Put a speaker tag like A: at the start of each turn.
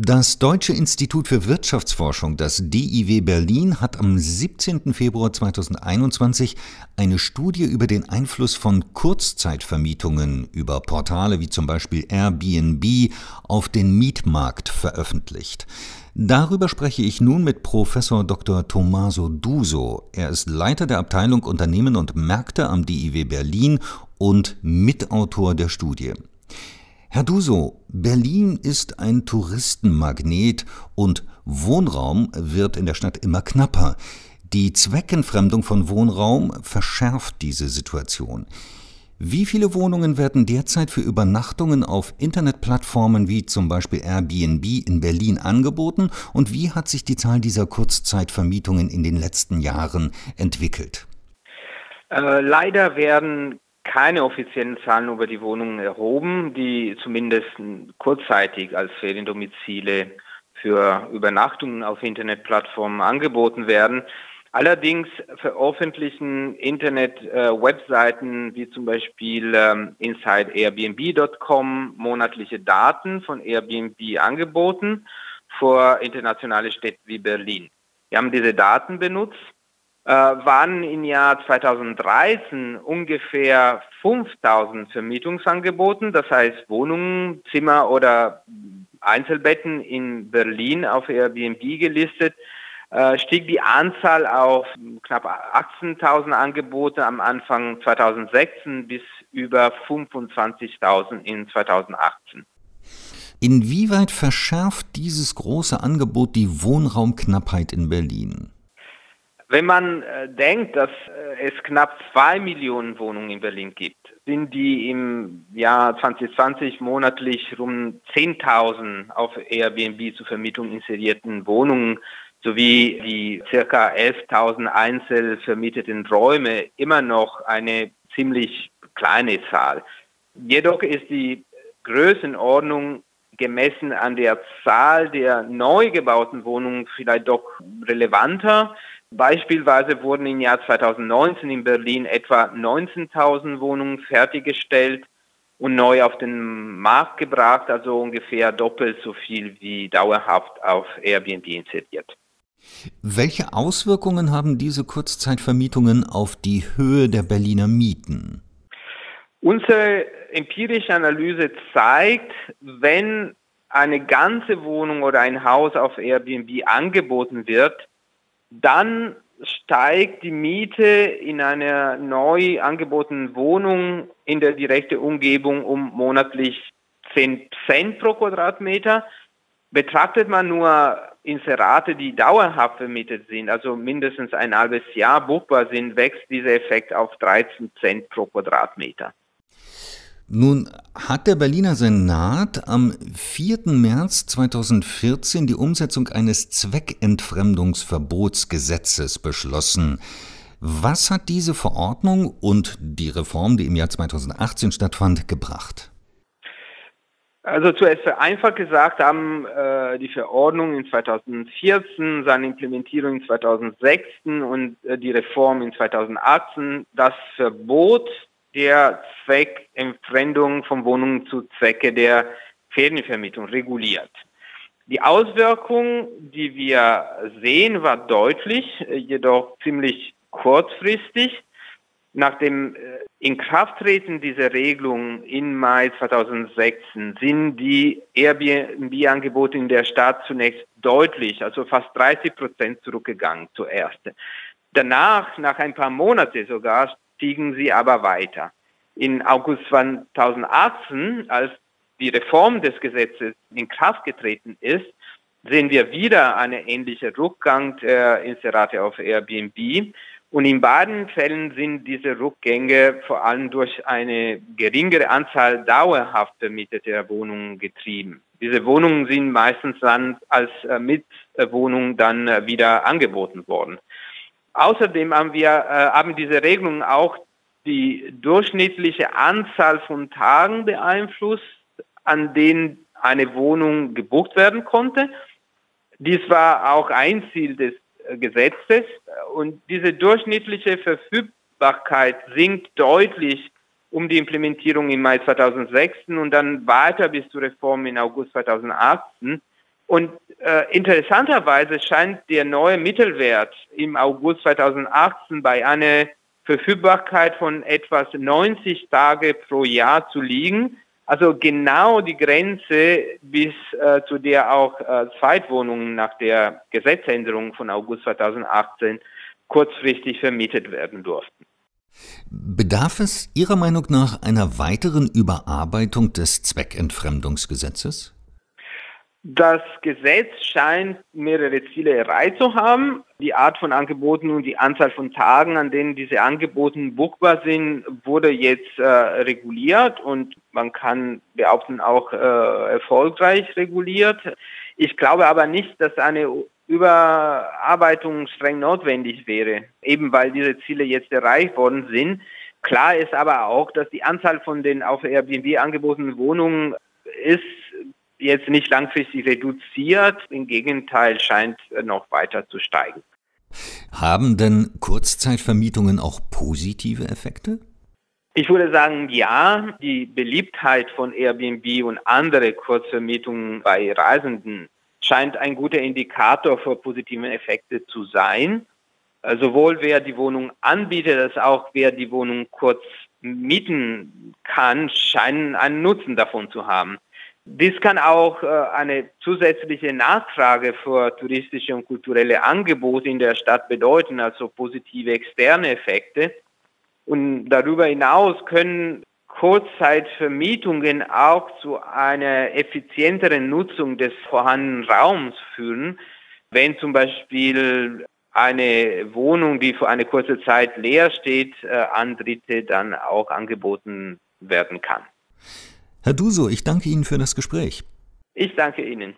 A: Das Deutsche Institut für Wirtschaftsforschung, das DIW Berlin, hat am 17. Februar 2021 eine Studie über den Einfluss von Kurzzeitvermietungen über Portale wie zum Beispiel Airbnb auf den Mietmarkt veröffentlicht. Darüber spreche ich nun mit Professor Dr. Tommaso Duso. Er ist Leiter der Abteilung Unternehmen und Märkte am DIW Berlin und Mitautor der Studie. Herr Duso, Berlin ist ein Touristenmagnet und Wohnraum wird in der Stadt immer knapper. Die Zweckentfremdung von Wohnraum verschärft diese Situation. Wie viele Wohnungen werden derzeit für Übernachtungen auf Internetplattformen wie zum Beispiel Airbnb in Berlin angeboten und wie hat sich die Zahl dieser Kurzzeitvermietungen in den letzten Jahren entwickelt?
B: Äh, leider werden keine offiziellen Zahlen über die Wohnungen erhoben, die zumindest kurzzeitig als Feriendomizile für Übernachtungen auf Internetplattformen angeboten werden. Allerdings veröffentlichen Internet-Webseiten äh, wie zum Beispiel ähm, InsideAirbnb.com monatliche Daten von Airbnb-Angeboten für internationale Städte wie Berlin. Wir haben diese Daten benutzt waren im Jahr 2013 ungefähr 5000 Vermietungsangeboten, das heißt Wohnungen, Zimmer oder Einzelbetten in Berlin auf Airbnb gelistet, äh, stieg die Anzahl auf knapp 18.000 Angebote am Anfang 2016 bis über 25.000 in 2018.
A: Inwieweit verschärft dieses große Angebot die Wohnraumknappheit in Berlin?
B: Wenn man äh, denkt, dass äh, es knapp zwei Millionen Wohnungen in Berlin gibt, sind die im Jahr 2020 monatlich rund 10.000 auf Airbnb zur Vermietung inserierten Wohnungen sowie die circa 11.000 einzeln vermieteten Räume immer noch eine ziemlich kleine Zahl. Jedoch ist die Größenordnung gemessen an der Zahl der neu gebauten Wohnungen vielleicht doch relevanter. Beispielsweise wurden im Jahr 2019 in Berlin etwa 19.000 Wohnungen fertiggestellt und neu auf den Markt gebracht, also ungefähr doppelt so viel wie dauerhaft auf Airbnb inseriert.
A: Welche Auswirkungen haben diese Kurzzeitvermietungen auf die Höhe der Berliner Mieten?
B: Unsere empirische Analyse zeigt, wenn eine ganze Wohnung oder ein Haus auf Airbnb angeboten wird, dann steigt die Miete in einer neu angebotenen Wohnung in der direkten Umgebung um monatlich 10 Cent pro Quadratmeter. Betrachtet man nur Inserate, die dauerhaft vermietet sind, also mindestens ein halbes Jahr buchbar sind, wächst dieser Effekt auf 13 Cent pro Quadratmeter.
A: Nun hat der Berliner Senat am 4. März 2014 die Umsetzung eines Zweckentfremdungsverbotsgesetzes beschlossen. Was hat diese Verordnung und die Reform, die im Jahr 2018 stattfand, gebracht?
B: Also zuerst vereinfacht gesagt haben äh, die Verordnung in 2014, seine Implementierung in 2016 und äh, die Reform in 2018 das Verbot der Zweckentfremdung von Wohnungen zu Zwecke der Ferienvermietung reguliert. Die Auswirkung, die wir sehen, war deutlich, jedoch ziemlich kurzfristig. Nach dem äh, Inkrafttreten dieser Regelung im Mai 2016 sind die Airbnb-Angebote in der Stadt zunächst deutlich, also fast 30 Prozent zurückgegangen zuerst. Danach, nach ein paar Monaten sogar, stiegen sie aber weiter. In August 2018, als die Reform des Gesetzes in Kraft getreten ist, sehen wir wieder einen ähnlichen Rückgang der Inserate auf Airbnb. Und in beiden Fällen sind diese Rückgänge vor allem durch eine geringere Anzahl dauerhaft vermieteter Wohnungen getrieben. Diese Wohnungen sind meistens dann als äh, Mitwohnung dann äh, wieder angeboten worden. Außerdem haben wir äh, haben diese Regelungen auch die durchschnittliche Anzahl von Tagen beeinflusst, an denen eine Wohnung gebucht werden konnte. Dies war auch ein Ziel des äh, Gesetzes und diese durchschnittliche Verfügbarkeit sinkt deutlich um die Implementierung im Mai 2006 und dann weiter bis zur Reform in August 2018. Und äh, interessanterweise scheint der neue Mittelwert im August 2018 bei einer Verfügbarkeit von etwas 90 Tage pro Jahr zu liegen. Also genau die Grenze, bis äh, zu der auch äh, Zweitwohnungen nach der Gesetzänderung von August 2018 kurzfristig vermietet werden durften.
A: Bedarf es Ihrer Meinung nach einer weiteren Überarbeitung des Zweckentfremdungsgesetzes?
B: Das Gesetz scheint mehrere Ziele erreicht zu haben. Die Art von Angeboten und die Anzahl von Tagen, an denen diese Angebote buchbar sind, wurde jetzt äh, reguliert und man kann behaupten auch äh, erfolgreich reguliert. Ich glaube aber nicht, dass eine Überarbeitung streng notwendig wäre, eben weil diese Ziele jetzt erreicht worden sind. Klar ist aber auch, dass die Anzahl von den auf Airbnb angebotenen Wohnungen ist jetzt nicht langfristig reduziert. Im Gegenteil scheint noch weiter zu steigen.
A: Haben denn Kurzzeitvermietungen auch positive Effekte?
B: Ich würde sagen, ja. Die Beliebtheit von Airbnb und andere Kurzvermietungen bei Reisenden scheint ein guter Indikator für positive Effekte zu sein. Sowohl wer die Wohnung anbietet, als auch wer die Wohnung kurz mieten kann, scheinen einen Nutzen davon zu haben. Dies kann auch äh, eine zusätzliche Nachfrage für touristische und kulturelle Angebote in der Stadt bedeuten, also positive externe Effekte. Und darüber hinaus können Kurzzeitvermietungen auch zu einer effizienteren Nutzung des vorhandenen Raums führen, wenn zum Beispiel eine Wohnung, die für eine kurze Zeit leer steht, äh, an Dritte dann auch angeboten werden kann.
A: Herr Duso, ich danke Ihnen für das Gespräch.
B: Ich danke Ihnen.